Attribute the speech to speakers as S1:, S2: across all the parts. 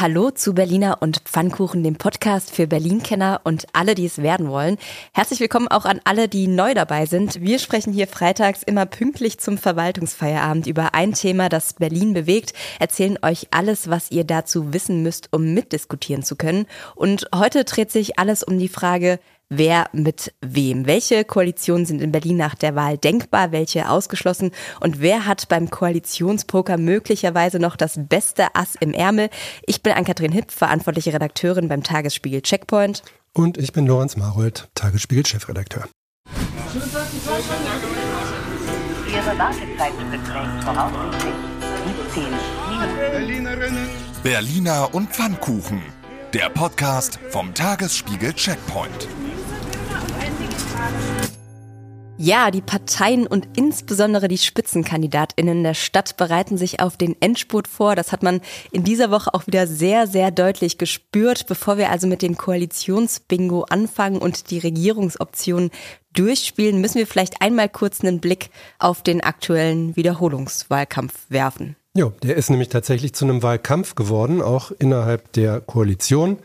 S1: Hallo zu Berliner und Pfannkuchen, dem Podcast für Berlin-Kenner und alle, die es werden wollen. Herzlich willkommen auch an alle, die neu dabei sind. Wir sprechen hier freitags immer pünktlich zum Verwaltungsfeierabend über ein Thema, das Berlin bewegt, erzählen euch alles, was ihr dazu wissen müsst, um mitdiskutieren zu können. Und heute dreht sich alles um die Frage, wer mit wem. Welche Koalitionen sind in Berlin nach der Wahl denkbar, welche ausgeschlossen und wer hat beim Koalitionspoker möglicherweise noch das beste Ass im Ärmel? Ich bin Ann-Kathrin Hipp, verantwortliche Redakteurin beim Tagesspiegel Checkpoint.
S2: Und ich bin Lorenz Marold, Tagesspiegel-Chefredakteur.
S3: Ihre Wartezeit beträgt voraussichtlich 17 Minuten.
S4: Berliner und Pfannkuchen. Der Podcast vom Tagesspiegel Checkpoint.
S1: Ja, die Parteien und insbesondere die Spitzenkandidatinnen der Stadt bereiten sich auf den Endspurt vor. Das hat man in dieser Woche auch wieder sehr, sehr deutlich gespürt. Bevor wir also mit dem Koalitionsbingo anfangen und die Regierungsoptionen durchspielen, müssen wir vielleicht einmal kurz einen Blick auf den aktuellen Wiederholungswahlkampf werfen.
S2: Ja, der ist nämlich tatsächlich zu einem Wahlkampf geworden, auch innerhalb der Koalition.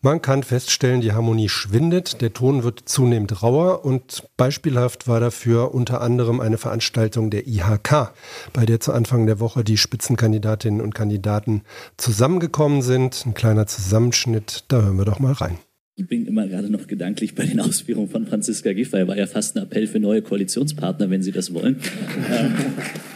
S2: Man kann feststellen, die Harmonie schwindet, der Ton wird zunehmend rauer und beispielhaft war dafür unter anderem eine Veranstaltung der IHK, bei der zu Anfang der Woche die Spitzenkandidatinnen und Kandidaten zusammengekommen sind. Ein kleiner Zusammenschnitt, da hören wir doch mal rein.
S5: Ich bin immer gerade noch gedanklich bei den Ausführungen von Franziska Giffey. War ja fast ein Appell für neue Koalitionspartner, wenn Sie das wollen.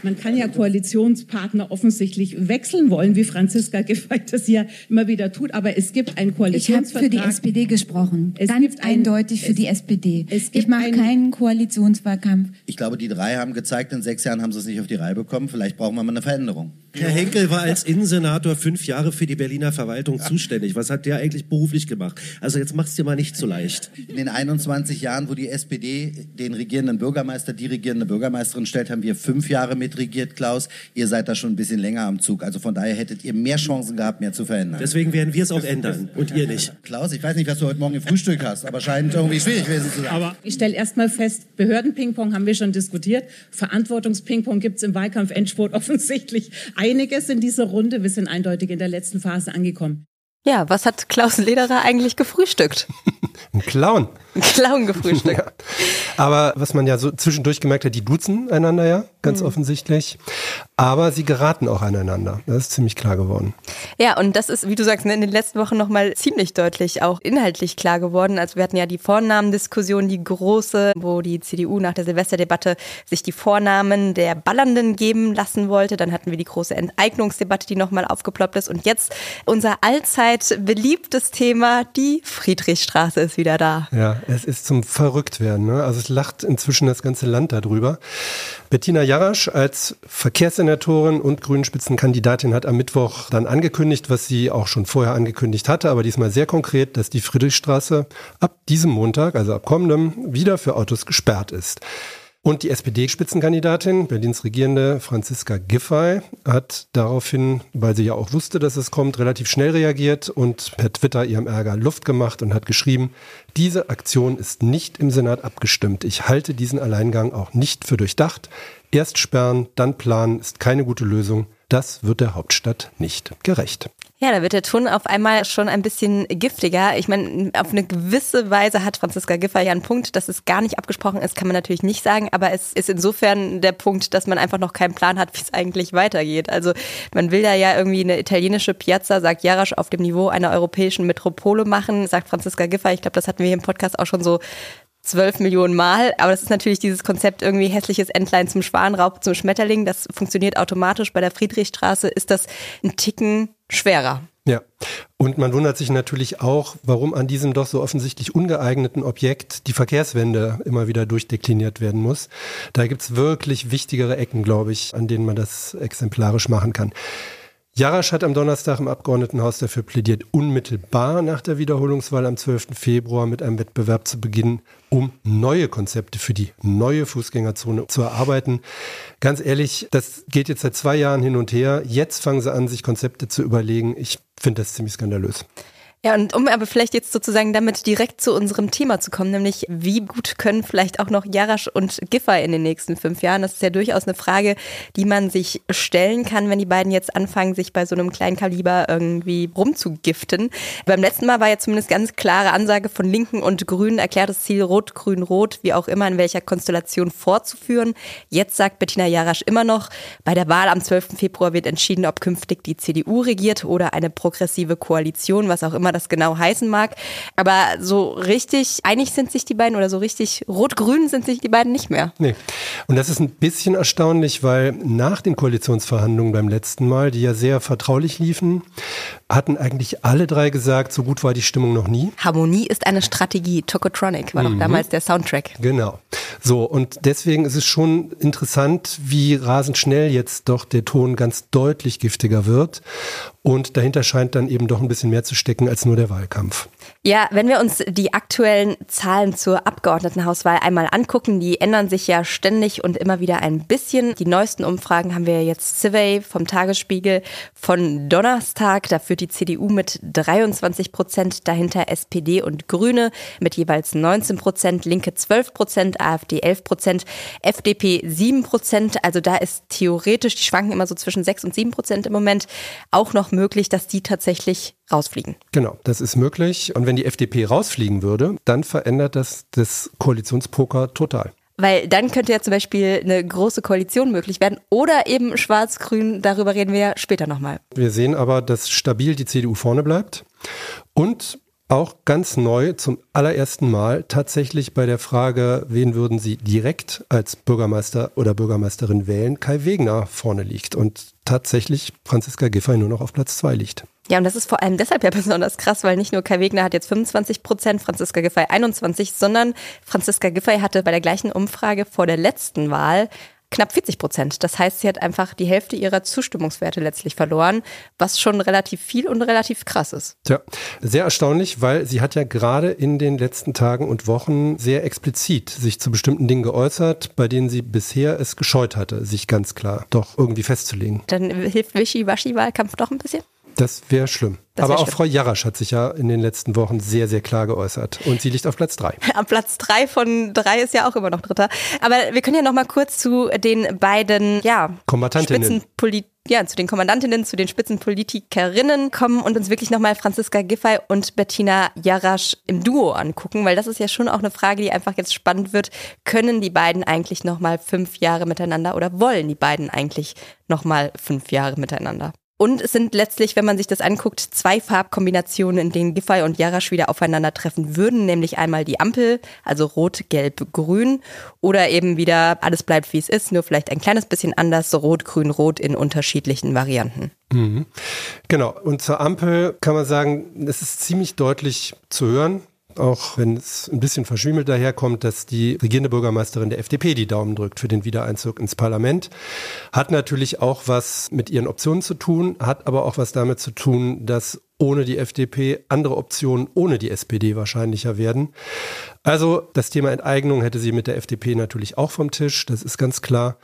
S6: Man kann ja Koalitionspartner offensichtlich wechseln wollen, wie Franziska Giffey das ja immer wieder tut. Aber es gibt einen Koalitionsvertrag.
S7: Ich habe für die SPD gesprochen.
S6: Es
S7: Ganz
S6: gibt ein-
S7: eindeutig für
S6: es-
S7: die SPD.
S6: es gibt
S7: Ich mache
S6: ein-
S7: keinen Koalitionswahlkampf.
S8: Ich glaube, die drei haben gezeigt, in sechs Jahren haben sie es nicht auf die Reihe bekommen. Vielleicht brauchen wir mal eine Veränderung.
S9: Herr Henkel war als Innensenator fünf Jahre für die Berliner Verwaltung zuständig. Was hat der eigentlich beruflich gemacht? Also jetzt mach's dir mal nicht so leicht.
S8: In den 21 Jahren, wo die SPD den regierenden Bürgermeister, die regierende Bürgermeisterin stellt, haben wir fünf Jahre mitregiert, Klaus. Ihr seid da schon ein bisschen länger am Zug. Also von daher hättet ihr mehr Chancen gehabt, mehr zu verändern.
S9: Deswegen werden wir es auch ändern und ihr nicht.
S8: Klaus, ich weiß nicht, was du heute Morgen im Frühstück hast, aber scheint irgendwie schwierig gewesen zu sein.
S9: Aber
S6: Ich stelle erst mal fest, Behörden-Ping-Pong haben wir schon diskutiert. Verantwortungs-Ping-Pong gibt es im Wahlkampf-Endspurt offensichtlich einiges in dieser Runde. Wir sind eindeutig in der letzten Phase angekommen.
S1: Ja, was hat Klaus Lederer eigentlich gefrühstückt?
S2: Ein Clown.
S1: Ein Clown gefrühstückt.
S2: Ja. Aber was man ja so zwischendurch gemerkt hat, die duzen einander ja, ganz offensichtlich. Aber sie geraten auch aneinander. Das ist ziemlich klar geworden.
S1: Ja, und das ist, wie du sagst, ne, in den letzten Wochen nochmal ziemlich deutlich auch inhaltlich klar geworden. Also wir hatten ja die Vornamendiskussion, die große, wo die CDU nach der Silvesterdebatte sich die Vornamen der Ballernden geben lassen wollte. Dann hatten wir die große Enteignungsdebatte, die nochmal aufgeploppt ist. Und jetzt unser allzeit beliebtes Thema, die Friedrichstraße ist wieder da.
S2: Ja, es ist zum Verrücktwerden. Ne? Also es lacht inzwischen das ganze Land darüber. Bettina Jarasch als Verkehrssenatorin und Grünen-Spitzenkandidatin hat am Mittwoch dann angekündigt, was sie auch schon vorher angekündigt hatte, aber diesmal sehr konkret, dass die Friedrichstraße ab diesem Montag, also ab kommendem, wieder für Autos gesperrt ist. Und die SPD-Spitzenkandidatin, Berlins regierende Franziska Giffey, hat daraufhin, weil sie ja auch wusste, dass es kommt, relativ schnell reagiert und per Twitter ihrem Ärger Luft gemacht und hat geschrieben, diese Aktion ist nicht im Senat abgestimmt. Ich halte diesen Alleingang auch nicht für durchdacht. Erst sperren, dann planen ist keine gute Lösung. Das wird der Hauptstadt nicht gerecht.
S1: Ja, da wird der Ton auf einmal schon ein bisschen giftiger. Ich meine, auf eine gewisse Weise hat Franziska Giffey ja einen Punkt, dass es gar nicht abgesprochen ist, kann man natürlich nicht sagen, aber es ist insofern der Punkt, dass man einfach noch keinen Plan hat, wie es eigentlich weitergeht. Also man will da ja irgendwie eine italienische Piazza, sagt Jarasch, auf dem Niveau einer europäischen Metropole machen, sagt Franziska Giffey. Ich glaube, das hatten wir hier im Podcast auch schon so zwölf Millionen Mal. Aber das ist natürlich dieses Konzept irgendwie hässliches Entlein zum Schwanraub zum Schmetterling. Das funktioniert automatisch. Bei der Friedrichstraße ist das ein Ticken schwerer.
S2: Ja, und man wundert sich natürlich auch, warum an diesem doch so offensichtlich ungeeigneten Objekt die Verkehrswende immer wieder durchdekliniert werden muss. Da gibt's wirklich wichtigere Ecken, glaube ich, an denen man das exemplarisch machen kann. Jarasch hat am Donnerstag im Abgeordnetenhaus dafür plädiert, unmittelbar nach der Wiederholungswahl am 12. Februar mit einem Wettbewerb zu beginnen, um neue Konzepte für die neue Fußgängerzone zu erarbeiten. Ganz ehrlich, das geht jetzt seit zwei Jahren hin und her. Jetzt fangen sie an, sich Konzepte zu überlegen. Ich finde das ziemlich skandalös.
S1: Ja, und um aber vielleicht jetzt sozusagen damit direkt zu unserem Thema zu kommen, nämlich wie gut können vielleicht auch noch Jarasch und Giffey in den nächsten fünf Jahren? Das ist ja durchaus eine Frage, die man sich stellen kann, wenn die beiden jetzt anfangen, sich bei so einem kleinen Kaliber irgendwie rumzugiften. Beim letzten Mal war ja zumindest ganz klare Ansage von Linken und Grünen, erklärtes Ziel Rot, Grün, Rot, wie auch immer, in welcher Konstellation fortzuführen. Jetzt sagt Bettina Jarasch immer noch, bei der Wahl am 12. Februar wird entschieden, ob künftig die CDU regiert oder eine progressive Koalition, was auch immer immer das genau heißen mag. Aber so richtig einig sind sich die beiden oder so richtig rot-grün sind sich die beiden nicht mehr.
S2: Nee. Und das ist ein bisschen erstaunlich, weil nach den Koalitionsverhandlungen beim letzten Mal, die ja sehr vertraulich liefen, hatten eigentlich alle drei gesagt, so gut war die Stimmung noch nie.
S1: Harmonie ist eine Strategie. Tokotronic war mhm. doch damals der Soundtrack.
S2: Genau. So, und deswegen ist es schon interessant, wie rasend schnell jetzt doch der Ton ganz deutlich giftiger wird. Und dahinter scheint dann eben doch ein bisschen mehr zu stecken als nur der Wahlkampf.
S1: Ja, wenn wir uns die aktuellen Zahlen zur Abgeordnetenhauswahl einmal angucken, die ändern sich ja ständig und immer wieder ein bisschen. Die neuesten Umfragen haben wir jetzt Survey vom Tagesspiegel von Donnerstag. Da führt die CDU mit 23 Prozent, dahinter SPD und Grüne mit jeweils 19 Prozent, Linke 12 Prozent, AfD 11 Prozent, FDP 7 Prozent. Also da ist theoretisch, die schwanken immer so zwischen 6 und 7 Prozent im Moment, auch noch möglich, dass die tatsächlich rausfliegen.
S2: Genau, das ist möglich. Und wenn die FDP rausfliegen würde, dann verändert das das Koalitionspoker total.
S1: Weil dann könnte ja zum Beispiel eine große Koalition möglich werden oder eben Schwarz-Grün, darüber reden wir ja später nochmal.
S2: Wir sehen aber, dass stabil die CDU vorne bleibt und auch ganz neu zum allerersten Mal tatsächlich bei der Frage, wen würden Sie direkt als Bürgermeister oder Bürgermeisterin wählen, Kai Wegner vorne liegt und tatsächlich Franziska Giffey nur noch auf Platz zwei liegt.
S1: Ja, und das ist vor allem deshalb ja besonders krass, weil nicht nur Kai Wegner hat jetzt 25 Prozent, Franziska Giffey 21, sondern Franziska Giffey hatte bei der gleichen Umfrage vor der letzten Wahl knapp 40 Prozent. Das heißt, sie hat einfach die Hälfte ihrer Zustimmungswerte letztlich verloren, was schon relativ viel und relativ krass ist.
S2: Tja, sehr erstaunlich, weil sie hat ja gerade in den letzten Tagen und Wochen sehr explizit sich zu bestimmten Dingen geäußert, bei denen sie bisher es gescheut hatte, sich ganz klar doch irgendwie festzulegen.
S1: Dann hilft Wischi-Waschi-Wahlkampf doch ein bisschen?
S2: Das wäre schlimm. Das Aber auch schlimm. Frau Jarasch hat sich ja in den letzten Wochen sehr, sehr klar geäußert. Und sie liegt auf Platz drei.
S1: Am Platz drei von drei ist ja auch immer noch Dritter. Aber wir können ja noch mal kurz zu den beiden, ja,
S2: Kombatantinnen.
S1: ja, zu den Kommandantinnen, zu den Spitzenpolitikerinnen kommen und uns wirklich nochmal Franziska Giffey und Bettina Jarasch im Duo angucken, weil das ist ja schon auch eine Frage, die einfach jetzt spannend wird. Können die beiden eigentlich nochmal fünf Jahre miteinander oder wollen die beiden eigentlich nochmal fünf Jahre miteinander? Und es sind letztlich, wenn man sich das anguckt, zwei Farbkombinationen, in denen Giffey und Jarasch wieder aufeinandertreffen würden, nämlich einmal die Ampel, also rot, gelb, grün, oder eben wieder alles bleibt wie es ist, nur vielleicht ein kleines bisschen anders, so rot, grün, rot in unterschiedlichen Varianten.
S2: Mhm. Genau. Und zur Ampel kann man sagen, es ist ziemlich deutlich zu hören auch wenn es ein bisschen verschwimmelt daherkommt, dass die regierende Bürgermeisterin der FDP die Daumen drückt für den Wiedereinzug ins Parlament. Hat natürlich auch was mit ihren Optionen zu tun, hat aber auch was damit zu tun, dass ohne die FDP andere Optionen ohne die SPD wahrscheinlicher werden. Also das Thema Enteignung hätte sie mit der FDP natürlich auch vom Tisch, das ist ganz klar.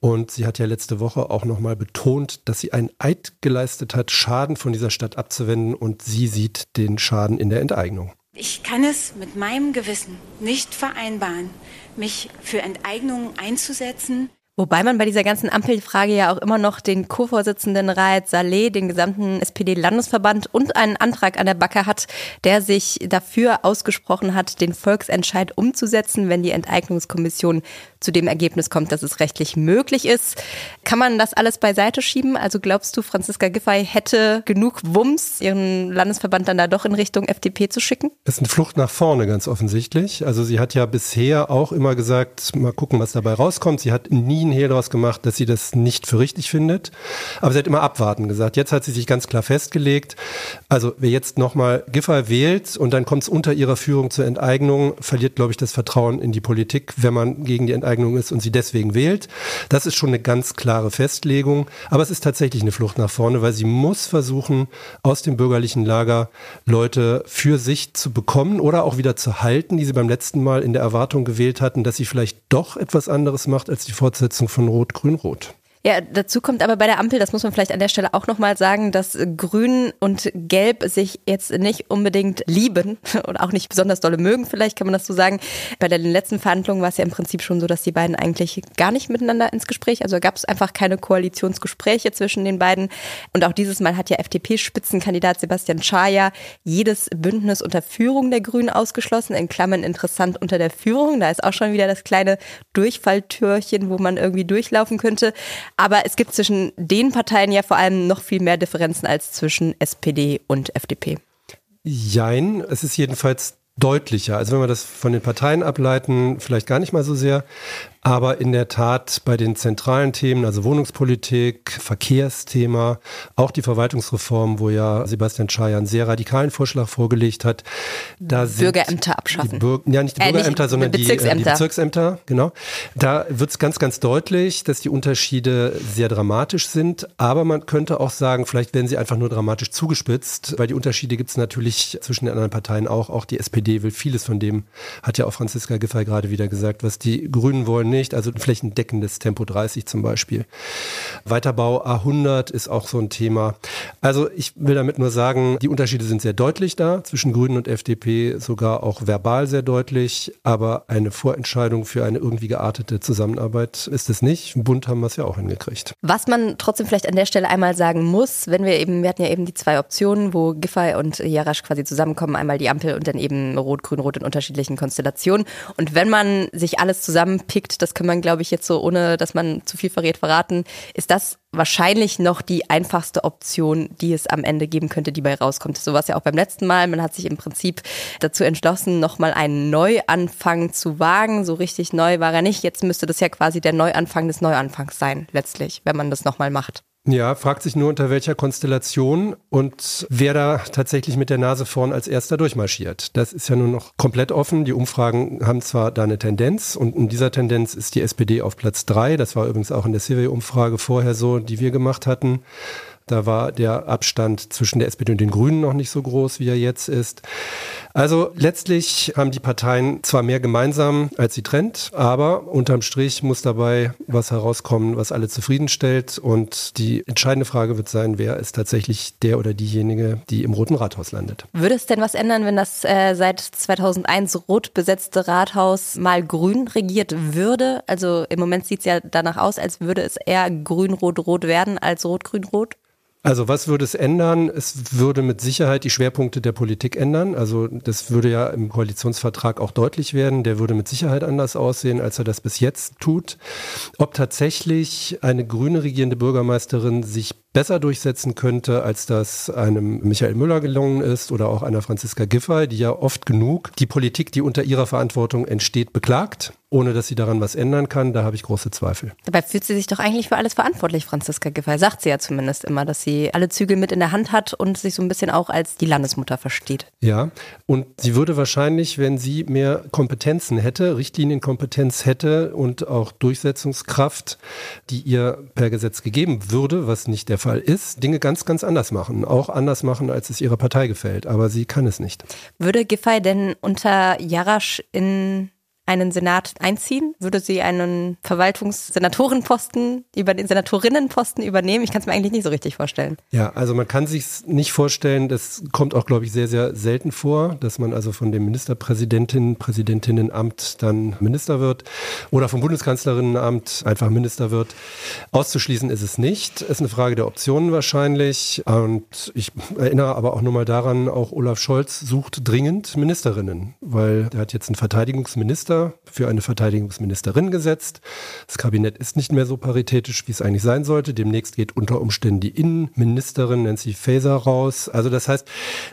S2: Und sie hat ja letzte Woche auch nochmal betont, dass sie einen Eid geleistet hat, Schaden von dieser Stadt abzuwenden und sie sieht den Schaden in der Enteignung.
S10: Ich kann es mit meinem Gewissen nicht vereinbaren, mich für Enteignungen einzusetzen,
S1: Wobei man bei dieser ganzen Ampelfrage ja auch immer noch den Co-Vorsitzenden Raed Saleh, den gesamten SPD-Landesverband und einen Antrag an der Backe hat, der sich dafür ausgesprochen hat, den Volksentscheid umzusetzen, wenn die Enteignungskommission zu dem Ergebnis kommt, dass es rechtlich möglich ist. Kann man das alles beiseite schieben? Also glaubst du, Franziska Giffey hätte genug Wumms, ihren Landesverband dann da doch in Richtung FDP zu schicken?
S2: Das ist eine Flucht nach vorne, ganz offensichtlich. Also sie hat ja bisher auch immer gesagt, mal gucken, was dabei rauskommt. Sie hat nie ein Hehl daraus gemacht, dass sie das nicht für richtig findet. Aber sie hat immer abwarten gesagt. Jetzt hat sie sich ganz klar festgelegt. Also wer jetzt nochmal Giffey wählt und dann kommt es unter ihrer Führung zur Enteignung, verliert, glaube ich, das Vertrauen in die Politik, wenn man gegen die Enteignung ist und sie deswegen wählt. Das ist schon eine ganz klare Festlegung. Aber es ist tatsächlich eine Flucht nach vorne, weil sie muss versuchen, aus dem bürgerlichen Lager Leute für sich zu bekommen oder auch wieder zu halten, die sie beim letzten Mal in der Erwartung gewählt hatten, dass sie vielleicht doch etwas anderes macht als die Fortsetzung von Rot, Grün, Rot.
S1: Ja, dazu kommt aber bei der Ampel, das muss man vielleicht an der Stelle auch nochmal sagen, dass Grün und Gelb sich jetzt nicht unbedingt lieben oder auch nicht besonders dolle mögen, vielleicht kann man das so sagen. Bei den letzten Verhandlungen war es ja im Prinzip schon so, dass die beiden eigentlich gar nicht miteinander ins Gespräch, also gab es einfach keine Koalitionsgespräche zwischen den beiden. Und auch dieses Mal hat ja FDP-Spitzenkandidat Sebastian Schaja jedes Bündnis unter Führung der Grünen ausgeschlossen, in Klammern interessant unter der Führung. Da ist auch schon wieder das kleine Durchfalltürchen, wo man irgendwie durchlaufen könnte. Aber es gibt zwischen den Parteien ja vor allem noch viel mehr Differenzen als zwischen SPD und FDP.
S2: Jein, es ist jedenfalls deutlicher. Also wenn wir das von den Parteien ableiten, vielleicht gar nicht mal so sehr. Aber in der Tat bei den zentralen Themen, also Wohnungspolitik, Verkehrsthema, auch die Verwaltungsreform, wo ja Sebastian Schaja einen sehr radikalen Vorschlag vorgelegt hat, da sind
S1: Bürgerämter abschaffen.
S2: Bür ja, nicht die
S1: Äh,
S2: Bürgerämter,
S1: nicht,
S2: sondern die,
S1: Bezirksämter.
S2: äh, die Bezirksämter, genau. Da wird es ganz, ganz deutlich, dass die Unterschiede sehr dramatisch sind. Aber man könnte auch sagen, vielleicht werden sie einfach nur dramatisch zugespitzt, weil die Unterschiede gibt es natürlich zwischen den anderen Parteien auch. Auch die SPD will vieles von dem, hat ja auch Franziska Giffey gerade wieder gesagt, was die Grünen wollen nicht, also ein flächendeckendes Tempo 30 zum Beispiel. Weiterbau A100 ist auch so ein Thema. Also ich will damit nur sagen, die Unterschiede sind sehr deutlich da, zwischen Grünen und FDP sogar auch verbal sehr deutlich, aber eine Vorentscheidung für eine irgendwie geartete Zusammenarbeit ist es nicht. Im Bund haben wir es ja auch hingekriegt.
S1: Was man trotzdem vielleicht an der Stelle einmal sagen muss, wenn wir eben, wir hatten ja eben die zwei Optionen, wo Giffey und Jarasch quasi zusammenkommen, einmal die Ampel und dann eben Rot, Grün, Rot in unterschiedlichen Konstellationen. Und wenn man sich alles zusammenpickt, das kann man, glaube ich, jetzt so, ohne dass man zu viel verrät, verraten, ist das wahrscheinlich noch die einfachste Option, die es am Ende geben könnte, die bei rauskommt. So war es ja auch beim letzten Mal. Man hat sich im Prinzip dazu entschlossen, nochmal einen Neuanfang zu wagen. So richtig neu war er nicht. Jetzt müsste das ja quasi der Neuanfang des Neuanfangs sein, letztlich, wenn man das nochmal macht.
S2: Ja, fragt sich nur unter welcher Konstellation und wer da tatsächlich mit der Nase vorn als erster durchmarschiert. Das ist ja nur noch komplett offen. Die Umfragen haben zwar da eine Tendenz und in dieser Tendenz ist die SPD auf Platz drei. Das war übrigens auch in der Survey-Umfrage vorher so, die wir gemacht hatten. Da war der Abstand zwischen der SPD und den Grünen noch nicht so groß, wie er jetzt ist. Also letztlich haben die Parteien zwar mehr gemeinsam, als sie trennt, aber unterm Strich muss dabei was herauskommen, was alle zufriedenstellt. Und die entscheidende Frage wird sein, wer ist tatsächlich der oder diejenige, die im Roten Rathaus landet.
S1: Würde es denn was ändern, wenn das äh, seit 2001 rot besetzte Rathaus mal grün regiert würde? Also im Moment sieht es ja danach aus, als würde es eher grün-rot-rot werden als rot-grün-rot.
S2: Also was würde es ändern? Es würde mit Sicherheit die Schwerpunkte der Politik ändern. Also das würde ja im Koalitionsvertrag auch deutlich werden. Der würde mit Sicherheit anders aussehen, als er das bis jetzt tut. Ob tatsächlich eine grüne regierende Bürgermeisterin sich besser durchsetzen könnte, als das einem Michael Müller gelungen ist oder auch einer Franziska Giffey, die ja oft genug die Politik, die unter ihrer Verantwortung entsteht, beklagt, ohne dass sie daran was ändern kann. Da habe ich große Zweifel.
S1: Dabei fühlt sie sich doch eigentlich für alles verantwortlich, Franziska Giffey. Sagt sie ja zumindest immer, dass sie alle Zügel mit in der Hand hat und sich so ein bisschen auch als die Landesmutter versteht.
S2: Ja, und sie würde wahrscheinlich, wenn sie mehr Kompetenzen hätte, Richtlinienkompetenz hätte und auch Durchsetzungskraft, die ihr per Gesetz gegeben würde, was nicht der Fall ist, Dinge ganz, ganz anders machen. Auch anders machen, als es ihrer Partei gefällt. Aber sie kann es nicht.
S1: Würde Giffey denn unter Jarasch in einen Senat einziehen? Würde sie einen Verwaltungssenatorenposten über den Senatorinnenposten übernehmen? Ich kann es mir eigentlich nicht so richtig vorstellen.
S2: Ja, also man kann sich nicht vorstellen, das kommt auch, glaube ich, sehr, sehr selten vor, dass man also von dem Ministerpräsidentinnen, Präsidentinnenamt dann Minister wird oder vom Bundeskanzlerinnenamt einfach Minister wird. Auszuschließen ist es nicht. Ist eine Frage der Optionen wahrscheinlich. Und ich erinnere aber auch nur mal daran, auch Olaf Scholz sucht dringend Ministerinnen, weil er hat jetzt einen Verteidigungsminister für eine Verteidigungsministerin gesetzt. Das Kabinett ist nicht mehr so paritätisch, wie es eigentlich sein sollte. Demnächst geht unter Umständen die Innenministerin Nancy Faeser raus. Also das heißt,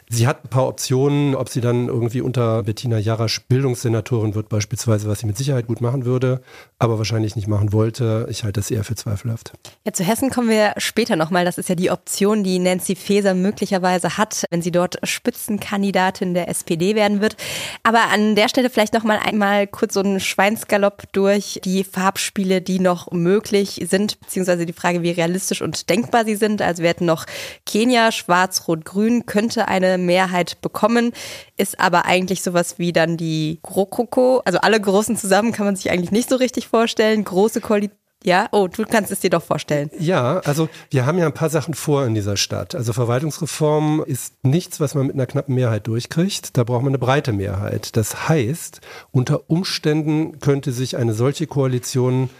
S2: sie hat ein paar Optionen, ob sie dann irgendwie unter Bettina Jarasch Bildungssenatorin wird beispielsweise, was sie mit Sicherheit gut machen würde, aber wahrscheinlich nicht machen wollte. Ich halte das eher für zweifelhaft.
S1: Ja, zu Hessen kommen wir später nochmal. Das ist ja die Option, die Nancy Faeser möglicherweise hat, wenn sie dort Spitzenkandidatin der SPD werden wird. Aber an der Stelle vielleicht nochmal einmal kurz so einen Schweinsgalopp durch die Farbspiele, die noch möglich sind, beziehungsweise die Frage, wie realistisch und denkbar sie sind. Also wir hätten noch Kenia, Schwarz, Rot, Grün, könnte eine Mehrheit bekommen, ist aber eigentlich sowas wie dann die GroKoKo. Also alle Großen zusammen kann man sich eigentlich nicht so richtig vorstellen. Große Koalition Ja, oh, du kannst es dir doch vorstellen.
S2: Ja, also wir haben ja ein paar Sachen vor in dieser Stadt. Also Verwaltungsreform ist nichts, was man mit einer knappen Mehrheit durchkriegt. Da braucht man eine breite Mehrheit. Das heißt, unter Umständen könnte sich eine solche Koalition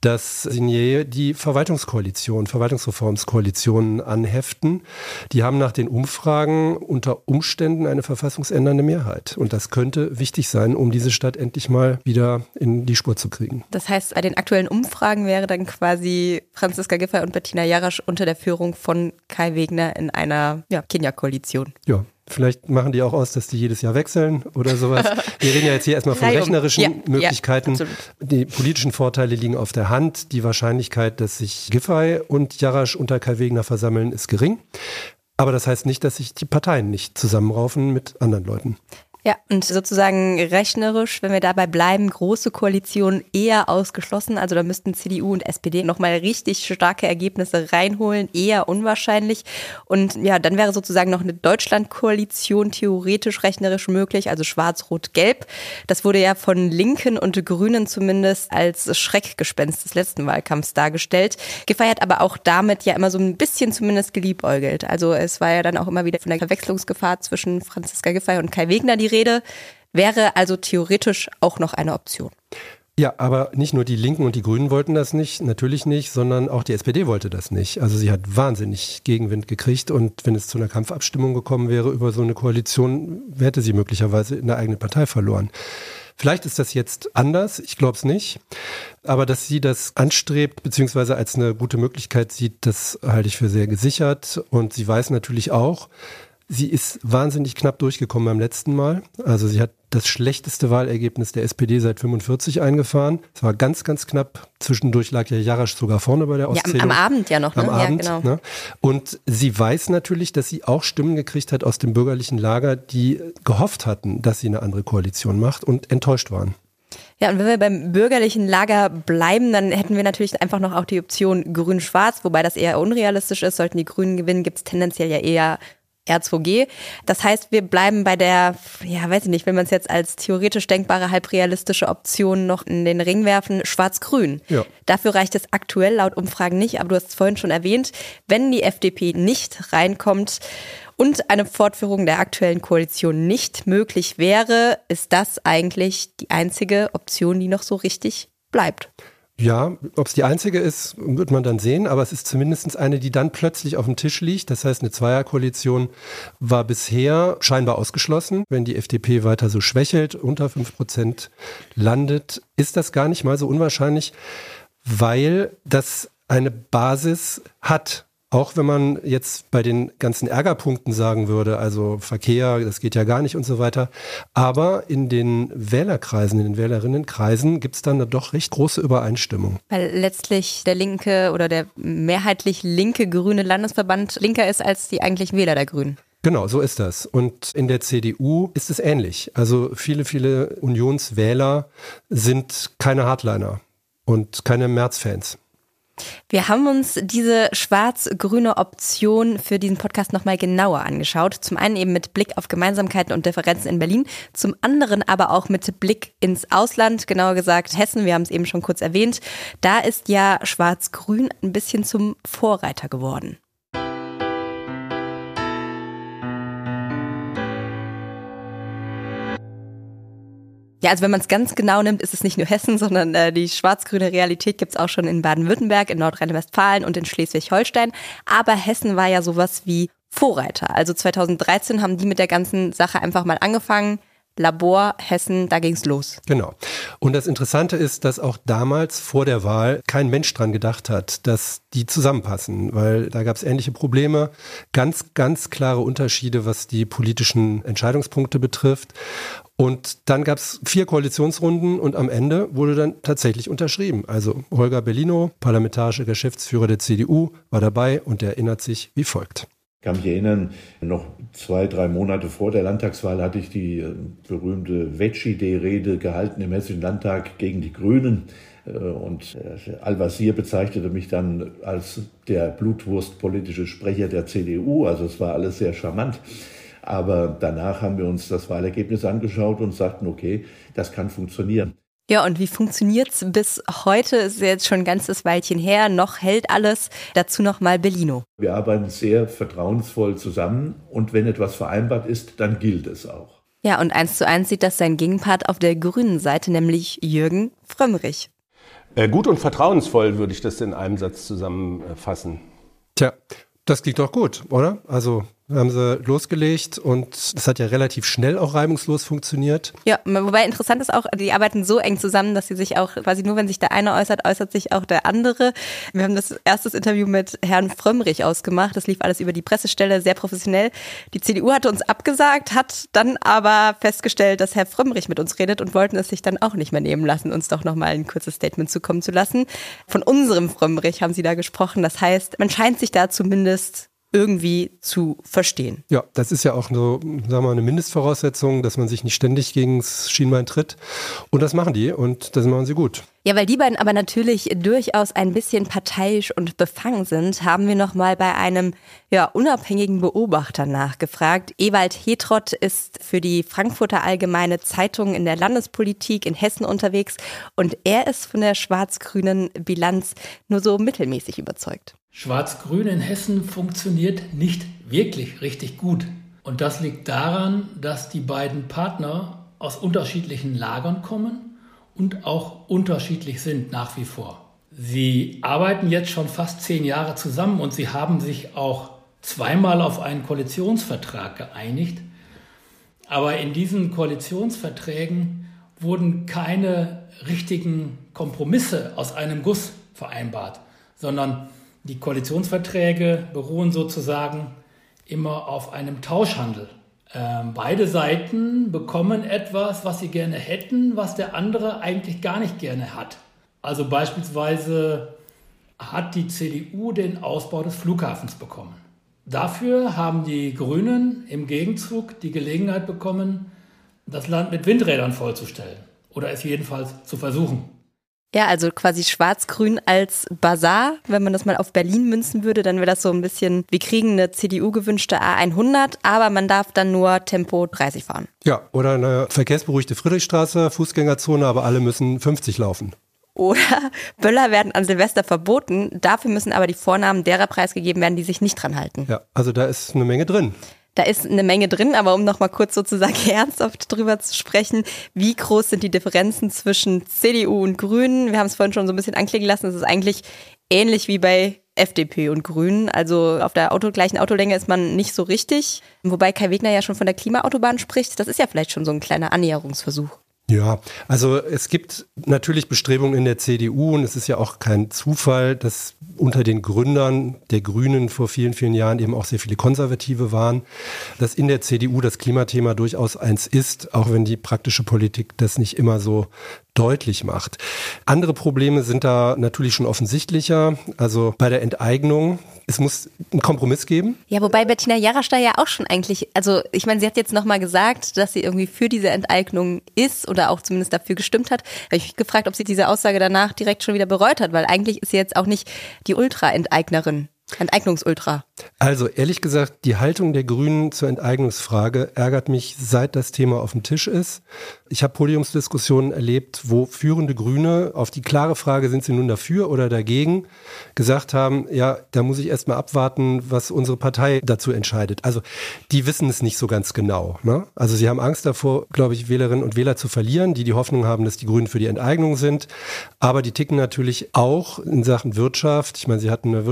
S2: dass Signier die Verwaltungskoalition, Verwaltungsreformskoalitionen anheften. Die haben nach den Umfragen unter Umständen eine verfassungsändernde Mehrheit. Und das könnte wichtig sein, um diese Stadt endlich mal wieder in die Spur zu kriegen.
S1: Das heißt, bei den aktuellen Umfragen wäre dann quasi Franziska Giffey und Bettina Jarasch unter der Führung von Kai Wegner in einer ja, Kenia-Koalition.
S2: Ja, Vielleicht machen die auch aus, dass die jedes Jahr wechseln oder sowas. Wir reden ja jetzt hier erstmal von rechnerischen ja, Möglichkeiten. Ja, die politischen Vorteile liegen auf der Hand. Die Wahrscheinlichkeit, dass sich Giffey und Jarasch unter Kai Wegner versammeln, ist gering. Aber das heißt nicht, dass sich die Parteien nicht zusammenraufen mit anderen Leuten.
S1: Ja, und sozusagen rechnerisch, wenn wir dabei bleiben, große Koalitionen eher ausgeschlossen. Also da müssten CDU und SPD nochmal richtig starke Ergebnisse reinholen, eher unwahrscheinlich. Und ja, dann wäre sozusagen noch eine Deutschland-Koalition theoretisch rechnerisch möglich, also schwarz-rot-gelb. Das wurde ja von Linken und Grünen zumindest als Schreckgespenst des letzten Wahlkampfs dargestellt. Gefeiert aber auch damit ja immer so ein bisschen zumindest geliebäugelt. Also es war ja dann auch immer wieder von der Verwechslungsgefahr zwischen Franziska Giffey und Kai Wegner die Rede. Rede, wäre also theoretisch auch noch eine Option.
S2: Ja, aber nicht nur die Linken und die Grünen wollten das nicht, natürlich nicht, sondern auch die SPD wollte das nicht. Also sie hat wahnsinnig Gegenwind gekriegt und wenn es zu einer Kampfabstimmung gekommen wäre über so eine Koalition, hätte sie möglicherweise in der eigenen Partei verloren. Vielleicht ist das jetzt anders, ich glaube es nicht. Aber dass sie das anstrebt, beziehungsweise als eine gute Möglichkeit sieht, das halte ich für sehr gesichert. Und sie weiß natürlich auch, Sie ist wahnsinnig knapp durchgekommen beim letzten Mal. Also sie hat das schlechteste Wahlergebnis der SPD seit 45 eingefahren. Es war ganz, ganz knapp. Zwischendurch lag ja Jarasch sogar vorne bei der Auszählung.
S1: Ja, am, am Abend ja noch.
S2: Ne? Am Abend, ja, genau. Ne? Und sie weiß natürlich, dass sie auch Stimmen gekriegt hat aus dem bürgerlichen Lager, die gehofft hatten, dass sie eine andere Koalition macht und enttäuscht waren.
S1: Ja, und wenn wir beim bürgerlichen Lager bleiben, dann hätten wir natürlich einfach noch auch die Option Grün-Schwarz, wobei das eher unrealistisch ist. Sollten die Grünen gewinnen, gibt es tendenziell ja eher R2G. Das heißt, wir bleiben bei der, ja, weiß ich nicht, wenn man es jetzt als theoretisch denkbare, halbrealistische Option noch in den Ring werfen, schwarz-grün. Ja. Dafür reicht es aktuell laut Umfragen nicht, aber du hast es vorhin schon erwähnt, wenn die FDP nicht reinkommt und eine Fortführung der aktuellen Koalition nicht möglich wäre, ist das eigentlich die einzige Option, die noch so richtig bleibt.
S2: Ja, ob es die einzige ist, wird man dann sehen, aber es ist zumindest eine, die dann plötzlich auf dem Tisch liegt. Das heißt, eine Zweierkoalition war bisher scheinbar ausgeschlossen. Wenn die FDP weiter so schwächelt, unter fünf Prozent landet, ist das gar nicht mal so unwahrscheinlich, weil das eine Basis hat. Auch wenn man jetzt bei den ganzen Ärgerpunkten sagen würde, also Verkehr, das geht ja gar nicht und so weiter. Aber in den Wählerkreisen, in den Wählerinnenkreisen gibt es dann eine doch recht große Übereinstimmung.
S1: Weil letztlich der linke oder der mehrheitlich linke grüne Landesverband linker ist als die eigentlich Wähler der Grünen.
S2: Genau, so ist das. Und in der CDU ist es ähnlich. Also viele, viele Unionswähler sind keine Hardliner und keine März-Fans.
S1: Wir haben uns diese schwarz-grüne Option für diesen Podcast nochmal genauer angeschaut. Zum einen eben mit Blick auf Gemeinsamkeiten und Differenzen in Berlin, zum anderen aber auch mit Blick ins Ausland, genauer gesagt Hessen, wir haben es eben schon kurz erwähnt. Da ist ja schwarz-grün ein bisschen zum Vorreiter geworden. Ja, also wenn man es ganz genau nimmt, ist es nicht nur Hessen, sondern äh, die schwarz-grüne Realität gibt's auch schon in Baden-Württemberg, in Nordrhein-Westfalen und in Schleswig-Holstein. Aber Hessen war ja sowas wie Vorreiter. Also 2013 haben die mit der ganzen Sache einfach mal angefangen. Labor Hessen, da ging's los.
S2: Genau. Und das Interessante ist, dass auch damals vor der Wahl kein Mensch dran gedacht hat, dass die zusammenpassen, weil da gab es ähnliche Probleme, ganz, ganz klare Unterschiede, was die politischen Entscheidungspunkte betrifft. Und dann gab es vier Koalitionsrunden und am Ende wurde dann tatsächlich unterschrieben. Also Holger Bellino, parlamentarischer Geschäftsführer der CDU, war dabei und er erinnert sich wie folgt.
S11: Ich kann mich erinnern, noch zwei, drei Monate vor der Landtagswahl hatte ich die äh, berühmte Veggie-Day-Rede gehalten im Hessischen Landtag gegen die Grünen. Äh, und äh, Al-Wazir bezeichnete mich dann als der blutwurstpolitische Sprecher der CDU. Also es war alles sehr charmant. Aber danach haben wir uns das Wahlergebnis angeschaut und sagten, okay, das kann funktionieren.
S1: Ja, und wie funktioniert's bis heute? Ist jetzt schon ein ganzes Weilchen her, noch hält alles. Dazu noch mal Bellino.
S11: Wir arbeiten sehr vertrauensvoll zusammen und wenn etwas vereinbart ist, dann gilt es auch.
S1: Ja, und eins zu eins sieht das sein Gegenpart auf der grünen Seite, nämlich Jürgen Frömmrich.
S12: Äh, gut und vertrauensvoll würde ich das in einem Satz zusammenfassen.
S2: Tja, das klingt doch gut, oder? Also haben sie losgelegt und es hat ja relativ schnell auch reibungslos funktioniert.
S1: Ja, wobei interessant ist auch, die arbeiten so eng zusammen, dass sie sich auch quasi nur, wenn sich der eine äußert, äußert sich auch der andere. Wir haben das erste Interview mit Herrn Frömmrich ausgemacht. Das lief alles über die Pressestelle, sehr professionell. Die CDU hatte uns abgesagt, hat dann aber festgestellt, dass Herr Frömmrich mit uns redet und wollten es sich dann auch nicht mehr nehmen lassen, uns doch nochmal ein kurzes Statement zukommen zu lassen. Von unserem Frömmrich haben sie da gesprochen. Das heißt, man scheint sich da zumindest irgendwie zu verstehen.
S2: Ja, das ist ja auch so, sagen wir mal, eine Mindestvoraussetzung, dass man sich nicht ständig gegen das Schienbein tritt. Und das machen die und das machen sie gut.
S1: Ja, weil die beiden aber natürlich durchaus ein bisschen parteiisch und befangen sind, haben wir noch mal bei einem ja, unabhängigen Beobachter nachgefragt. Ewald Hetrott ist für die Frankfurter Allgemeine Zeitung in der Landespolitik in Hessen unterwegs und er ist von der schwarz-grünen Bilanz nur so mittelmäßig überzeugt.
S13: Schwarz-Grün in Hessen funktioniert nicht wirklich richtig gut. Und das liegt daran, dass die beiden Partner aus unterschiedlichen Lagern kommen und auch unterschiedlich sind nach wie vor. Sie arbeiten jetzt schon fast zehn Jahre zusammen und sie haben sich auch zweimal auf einen Koalitionsvertrag geeinigt. Aber in diesen Koalitionsverträgen wurden keine richtigen Kompromisse aus einem Guss vereinbart, sondern die Koalitionsverträge beruhen sozusagen immer auf einem Tauschhandel. Ähm, beide Seiten bekommen etwas, was sie gerne hätten, was der andere eigentlich gar nicht gerne hat. Also beispielsweise hat die CDU den Ausbau des Flughafens bekommen. Dafür haben die Grünen im Gegenzug die Gelegenheit bekommen, das Land mit Windrädern vollzustellen oder es jedenfalls zu versuchen.
S1: Ja, also quasi schwarz-grün als Bazar. Wenn man das mal auf Berlin münzen würde, dann wäre das so ein bisschen, wir kriegen eine CDU-gewünschte A100, aber man darf dann nur Tempo 30 fahren.
S2: Ja, oder eine verkehrsberuhigte Friedrichstraße, Fußgängerzone, aber alle müssen 50 laufen.
S1: Oder Böller werden an Silvester verboten, dafür müssen aber die Vornamen derer preisgegeben werden, die sich nicht dran halten.
S2: Ja, also da ist eine Menge drin.
S1: Da ist eine Menge drin, aber um nochmal kurz sozusagen ernsthaft drüber zu sprechen, wie groß sind die Differenzen zwischen CDU und Grünen? Wir haben es vorhin schon so ein bisschen anklingen lassen. Es ist eigentlich ähnlich wie bei FDP und Grünen. Also auf der Auto, gleichen Autolänge ist man nicht so richtig. Wobei Kai Wegner ja schon von der Klimaautobahn spricht. Das ist ja vielleicht schon so ein kleiner Annäherungsversuch.
S2: Ja, also es gibt natürlich Bestrebungen in der CDU und es ist ja auch kein Zufall, dass unter den Gründern der Grünen vor vielen, vielen Jahren eben auch sehr viele Konservative waren, dass in der CDU das Klimathema durchaus eins ist, auch wenn die praktische Politik das nicht immer so deutlich macht. Andere Probleme sind da natürlich schon offensichtlicher. Also bei der Enteignung, es muss einen Kompromiss geben.
S1: Ja, wobei Bettina Jarasch da ja auch schon eigentlich, also ich meine, sie hat jetzt nochmal gesagt, dass sie irgendwie für diese Enteignung ist oder auch zumindest dafür gestimmt hat. Habe ich mich gefragt, ob sie diese Aussage danach direkt schon wieder bereut hat, weil eigentlich ist sie jetzt auch nicht die Ultra-Enteignerin. Enteignungsultra.
S2: Also ehrlich gesagt, die Haltung der Grünen zur Enteignungsfrage ärgert mich, seit das Thema auf dem Tisch ist. Ich habe Podiumsdiskussionen erlebt, wo führende Grüne auf die klare Frage, sind sie nun dafür oder dagegen, gesagt haben, ja, da muss ich erstmal abwarten, was unsere Partei dazu entscheidet. Also die wissen es nicht so ganz genau. Ne? Also sie haben Angst davor, glaube ich, Wählerinnen und Wähler zu verlieren, die die Hoffnung haben, dass die Grünen für die Enteignung sind. Aber die ticken natürlich auch in Sachen Wirtschaft. Ich meine, sie hatten eine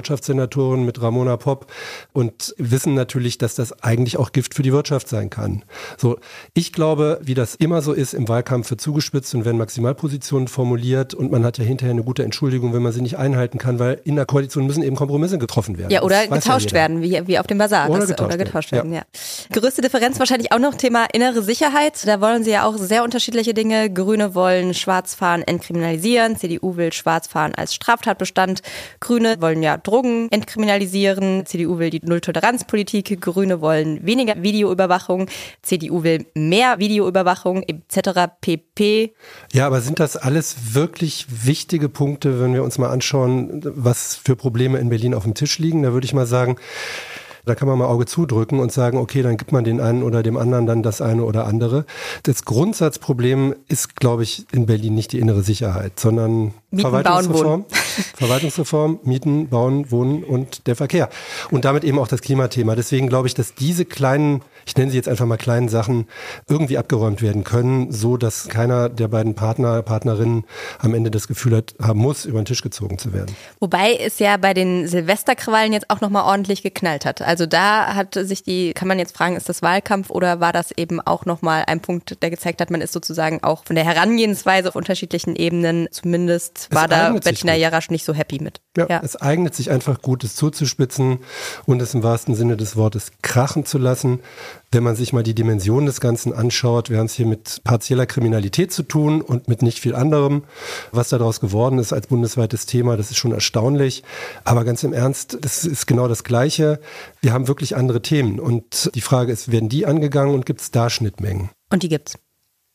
S2: Wirtschaftssenatorin mit Ramona Popp und wissen natürlich, dass das eigentlich auch Gift für die Wirtschaft sein kann. So, ich glaube, wie das immer so ist, im Wahlkampf wird zugespitzt und werden Maximalpositionen formuliert und man hat ja hinterher eine gute Entschuldigung, wenn man sie nicht einhalten kann, weil in der Koalition müssen eben Kompromisse getroffen werden.
S1: Ja, oder getauscht ja werden, wie, wie auf dem Basar.
S2: Oder
S1: das,
S2: getauscht,
S1: oder getauscht
S2: werden,
S1: werden, ja. Größte Differenz wahrscheinlich auch noch Thema innere Sicherheit. Da wollen sie ja auch sehr unterschiedliche Dinge. Grüne wollen Schwarzfahren entkriminalisieren, CDU will Schwarzfahren als Straftatbestand. Grüne wollen ja Drogen entkriminalisieren, CDU will die Nulltoleranzpolitik, Grüne wollen weniger Videoüberwachung, CDU will mehr Videoüberwachung etc. pp.
S2: Ja, aber sind das alles wirklich wichtige Punkte, wenn wir uns mal anschauen, was für Probleme in Berlin auf dem Tisch liegen? Da würde ich mal sagen, Da kann man mal Auge zudrücken und sagen, okay, dann gibt man den einen oder dem anderen dann das eine oder andere. Das Grundsatzproblem ist, glaube ich, in Berlin nicht die innere Sicherheit, sondern
S1: Mieten,
S2: Verwaltungsreform,
S1: bauen,
S2: Verwaltungsreform, Mieten, Bauen, Wohnen und der Verkehr. Und damit eben auch das Klimathema. Deswegen glaube ich, dass diese kleinen, ich nenne sie jetzt einfach mal kleinen Sachen, irgendwie abgeräumt werden können, so dass keiner der beiden Partner, Partnerinnen am Ende das Gefühl hat, haben muss, über den Tisch gezogen zu werden.
S1: Wobei es ja bei den Silvesterkrawallen jetzt auch nochmal ordentlich geknallt hat. Also da hat sich die, kann man jetzt fragen, ist das Wahlkampf oder war das eben auch nochmal ein Punkt, der gezeigt hat, man ist sozusagen auch von der Herangehensweise auf unterschiedlichen Ebenen, zumindest war da Bettina. Jarasch nicht so happy mit.
S2: Ja, es eignet sich einfach gut, es zuzuspitzen und es im wahrsten Sinne des Wortes krachen zu lassen. Wenn man sich mal die Dimension des Ganzen anschaut, wir haben es hier mit partieller Kriminalität zu tun und mit nicht viel anderem. Was daraus geworden ist als bundesweites Thema, das ist schon erstaunlich. Aber ganz im Ernst, das ist genau das Gleiche. Wir haben wirklich andere Themen. Und die Frage ist, werden die angegangen und gibt es da Schnittmengen?
S1: Und die gibt's.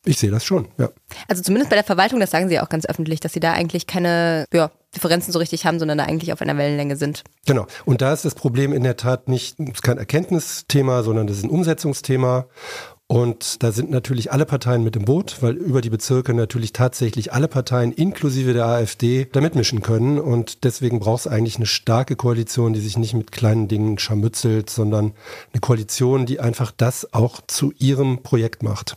S2: Ich sehe das schon, ja.
S1: Also zumindest bei der Verwaltung, das sagen sie ja auch ganz öffentlich, dass sie da eigentlich keine ja, Differenzen so richtig haben, sondern da eigentlich auf einer Wellenlänge sind.
S2: Genau. Und da ist das Problem in der Tat nicht, kein Erkenntnisthema, sondern das ist ein Umsetzungsthema. Und da sind natürlich alle Parteien mit im Boot, weil über die Bezirke natürlich tatsächlich alle Parteien inklusive der AfD da mitmischen können. Und deswegen braucht es eigentlich eine starke Koalition, die sich nicht mit kleinen Dingen scharmützelt, sondern eine Koalition, die einfach das auch zu ihrem Projekt macht.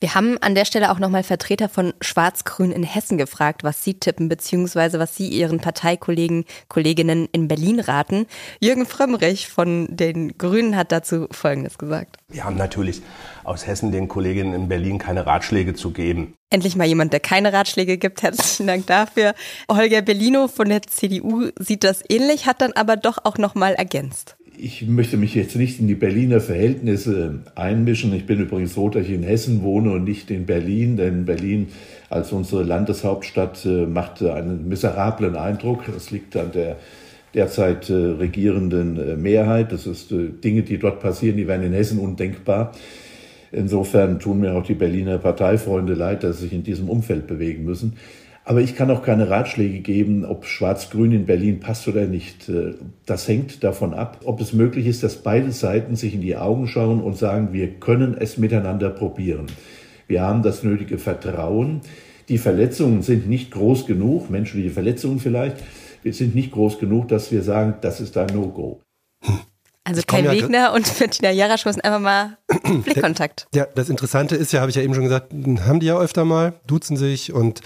S1: Wir haben an der Stelle auch nochmal Vertreter von Schwarz-Grün in Hessen gefragt, was sie tippen, beziehungsweise was sie ihren Parteikollegen, Kolleginnen in Berlin raten. Jürgen Frömmrich von den Grünen hat dazu Folgendes gesagt.
S12: Wir haben natürlich aus Hessen den Kolleginnen in Berlin keine Ratschläge zu geben.
S1: Endlich mal jemand, der keine Ratschläge gibt. Herzlichen Dank dafür. Holger Bellino von der CDU sieht das ähnlich, hat dann aber doch auch nochmal ergänzt.
S11: Ich möchte mich jetzt nicht in die Berliner Verhältnisse einmischen. Ich bin übrigens froh, dass ich in Hessen wohne und nicht in Berlin, denn Berlin als unsere Landeshauptstadt äh, macht einen miserablen Eindruck. Das liegt an der derzeit äh, regierenden äh, Mehrheit. Das ist Dinge, die dort passieren, die wären in Hessen undenkbar. Insofern tun mir auch die Berliner Parteifreunde leid, dass sie sich in diesem Umfeld bewegen müssen. Aber ich kann auch keine Ratschläge geben, ob Schwarz-Grün in Berlin passt oder nicht. Das hängt davon ab, ob es möglich ist, dass beide Seiten sich in die Augen schauen und sagen, wir können es miteinander probieren. Wir haben das nötige Vertrauen. Die Verletzungen sind nicht groß genug, menschliche Verletzungen vielleicht, wir sind nicht groß genug, dass wir sagen, das ist ein No-Go.
S1: Also Kai ja Wegner und Bettina Jarasch müssen einfach mal Blickkontakt.
S2: Ja, das Interessante ist ja, habe ich ja eben schon gesagt, haben die ja öfter mal, duzen sich und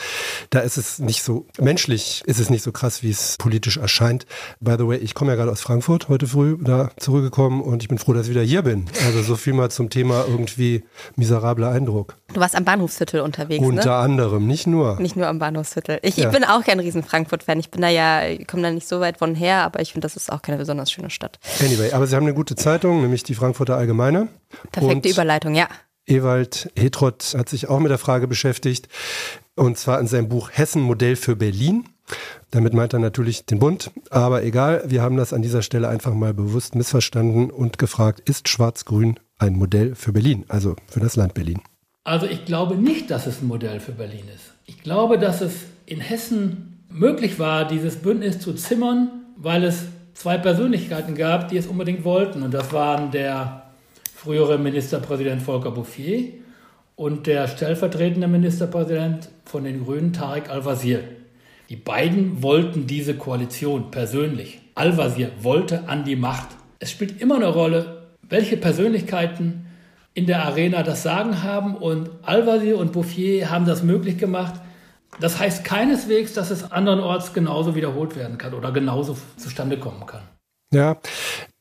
S2: da ist es nicht so, menschlich ist es nicht so krass, wie es politisch erscheint. By the way, ich komme ja gerade aus Frankfurt heute früh da zurückgekommen und ich bin froh, dass ich wieder hier bin. Also so viel mal zum Thema irgendwie miserabler Eindruck.
S1: Du warst am Bahnhofsviertel unterwegs,
S2: Unter
S1: ne?
S2: anderem, nicht nur.
S1: Nicht nur am Bahnhofsviertel. Ich,
S2: Ja.
S1: ich bin auch kein riesen Frankfurt-Fan. Ich bin da ja, ich komme da nicht so weit von her, aber ich finde, das ist auch keine besonders schöne Stadt.
S2: Anyway, aber sie haben eine gute Zeitung, nämlich die Frankfurter Allgemeine.
S1: Perfekte
S2: Und
S1: Überleitung, ja.
S2: Ewald Hetrott hat sich auch mit der Frage beschäftigt, und zwar in seinem Buch Hessen Modell für Berlin. Damit meint er natürlich den Bund, aber egal, wir haben das an dieser Stelle einfach mal bewusst missverstanden und gefragt, ist Schwarz-Grün ein Modell für Berlin, also für das Land Berlin?
S13: Also ich glaube nicht, dass es ein Modell für Berlin ist. Ich glaube, dass es in Hessen möglich war, dieses Bündnis zu zimmern, weil es zwei Persönlichkeiten gab, die es unbedingt wollten. Und das waren der frühere Ministerpräsident Volker Bouffier und der stellvertretende Ministerpräsident von den Grünen, Tarek Al-Wazir. Die beiden wollten diese Koalition persönlich. Al-Wazir wollte an die Macht. Es spielt immer eine Rolle, welche Persönlichkeiten in der Arena das Sagen haben und Al-Wazir und Bouffier haben das möglich gemacht. Das heißt keineswegs, dass es andernorts genauso wiederholt werden kann oder genauso zustande kommen kann.
S2: Ja,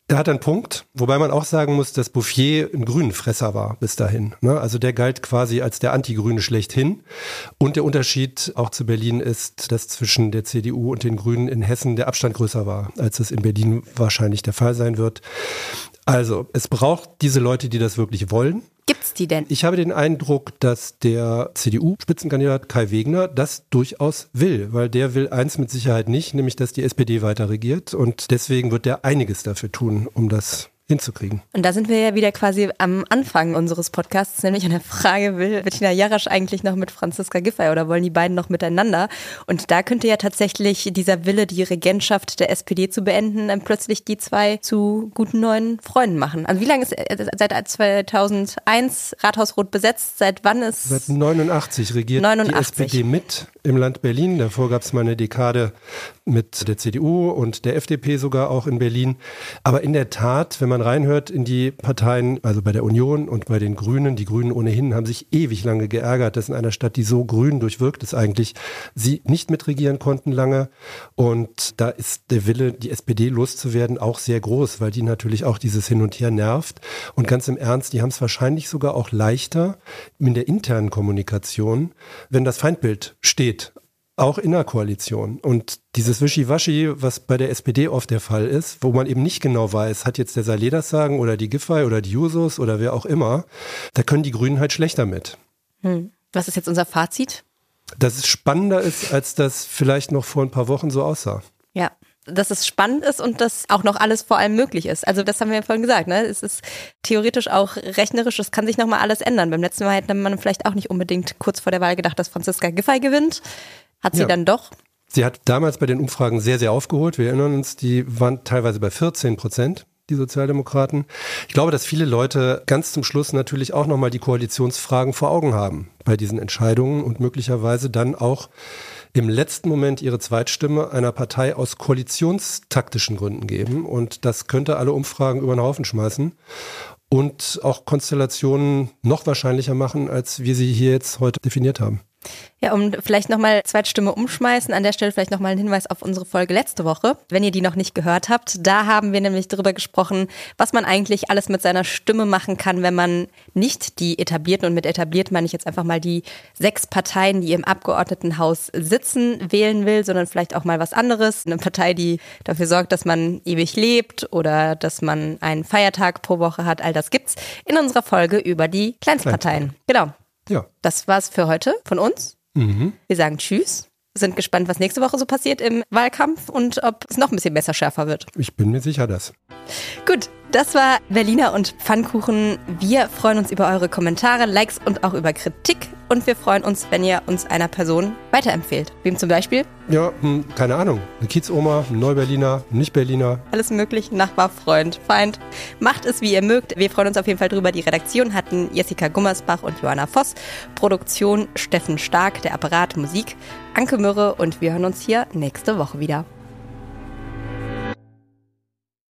S2: da hat er einen Punkt, wobei man auch sagen muss, dass Bouffier ein Grünenfresser war bis dahin. Ne? Also der galt quasi als der Antigrüne schlechthin. Und der Unterschied auch zu Berlin ist, dass zwischen der CDU und den Grünen in Hessen der Abstand größer war, als es in Berlin wahrscheinlich der Fall sein wird. Also, es braucht diese Leute, die das wirklich wollen.
S1: Gibt's die denn?
S2: Ich habe den Eindruck, dass der CDU-Spitzenkandidat Kai Wegner das durchaus will, weil der will eins mit Sicherheit nicht, nämlich dass die SPD weiter regiert und deswegen wird er einiges dafür tun, um das hinzukriegen.
S1: Und da sind wir ja wieder quasi am Anfang unseres Podcasts, nämlich an der Frage, will Bettina Jarasch eigentlich noch mit Franziska Giffey oder wollen die beiden noch miteinander? Und da könnte ja tatsächlich dieser Wille, die Regentschaft der SPD zu beenden, dann plötzlich die zwei zu guten neuen Freunden machen. Also wie lange ist äh, seit 2001 Rathausrot besetzt? Seit wann ist
S2: Seit 89 regiert
S1: 89.
S2: die SPD mit im Land Berlin. Davor gab es mal eine Dekade mit der CDU und der FDP sogar auch in Berlin. Aber in der Tat, wenn man reinhört in die Parteien, also bei der Union und bei den Grünen, die Grünen ohnehin haben sich ewig lange geärgert, dass in einer Stadt, die so grün durchwirkt ist eigentlich, sie nicht mitregieren konnten lange. Und da ist der Wille, die SPD loszuwerden, auch sehr groß, weil die natürlich auch dieses Hin und Her nervt. Und ganz im Ernst, die haben es wahrscheinlich sogar auch leichter in der internen Kommunikation, wenn das Feindbild steht auch in der Koalition. Und dieses Wischiwaschi, was bei der SPD oft der Fall ist, wo man eben nicht genau weiß, hat jetzt der Saleh das sagen oder die Giffey oder die Jusos oder wer auch immer, da können die Grünen halt schlechter mit.
S1: Hm. Was ist jetzt unser Fazit?
S2: Dass es spannender ist, als das vielleicht noch vor ein paar Wochen so aussah.
S1: Dass es spannend ist und dass auch noch alles vor allem möglich ist. Also das haben wir ja vorhin gesagt, ne? Es ist theoretisch auch rechnerisch, es kann sich nochmal alles ändern. Beim letzten Mal hätte man vielleicht auch nicht unbedingt kurz vor der Wahl gedacht, dass Franziska Giffey gewinnt. Hat sie
S2: Ja.
S1: dann doch.
S2: Sie hat damals bei den Umfragen sehr, sehr aufgeholt. Wir erinnern uns, die waren teilweise bei 14 Prozent, die Sozialdemokraten. Ich glaube, dass viele Leute ganz zum Schluss natürlich auch nochmal die Koalitionsfragen vor Augen haben bei diesen Entscheidungen und möglicherweise dann auch im letzten Moment ihre Zweitstimme einer Partei aus koalitionstaktischen Gründen geben. Und das könnte alle Umfragen über den Haufen schmeißen und auch Konstellationen noch wahrscheinlicher machen, als wir sie hier jetzt heute definiert haben.
S1: Ja, um vielleicht nochmal Zweitstimme umschmeißen, an der Stelle vielleicht nochmal ein Hinweis auf unsere Folge letzte Woche, wenn ihr die noch nicht gehört habt. Da haben wir nämlich darüber gesprochen, was man eigentlich alles mit seiner Stimme machen kann, wenn man nicht die etablierten, und mit etabliert meine ich jetzt einfach mal die sechs Parteien, die im Abgeordnetenhaus sitzen, wählen will, sondern vielleicht auch mal was anderes. Eine Partei, die dafür sorgt, dass man ewig lebt oder dass man einen Feiertag pro Woche hat. All das gibt's in unserer Folge über die Kleinstparteien. Genau.
S2: Ja.
S1: Das war's für heute von uns.
S2: Mhm.
S1: Wir sagen Tschüss, sind gespannt, was nächste Woche so passiert im Wahlkampf und ob es noch ein bisschen besser schärfer wird.
S2: Ich bin mir sicher, dass.
S1: Gut, das war Berliner und Pfannkuchen. Wir freuen uns über eure Kommentare, Likes und auch über Kritik. Und wir freuen uns, wenn ihr uns einer Person weiterempfehlt. Wem zum Beispiel?
S2: Ja, hm, keine Ahnung. Eine Kiezoma, ein Neuberliner, ein Nicht-Berliner.
S1: Alles möglich, Nachbar, Freund, Feind. Macht es, wie ihr mögt. Wir freuen uns auf jeden Fall drüber. Die Redaktion hatten Jessica Gummersbach und Johanna Voss. Produktion Steffen Stark, der Apparat Musik, Anke Mürre und wir hören uns hier nächste Woche wieder.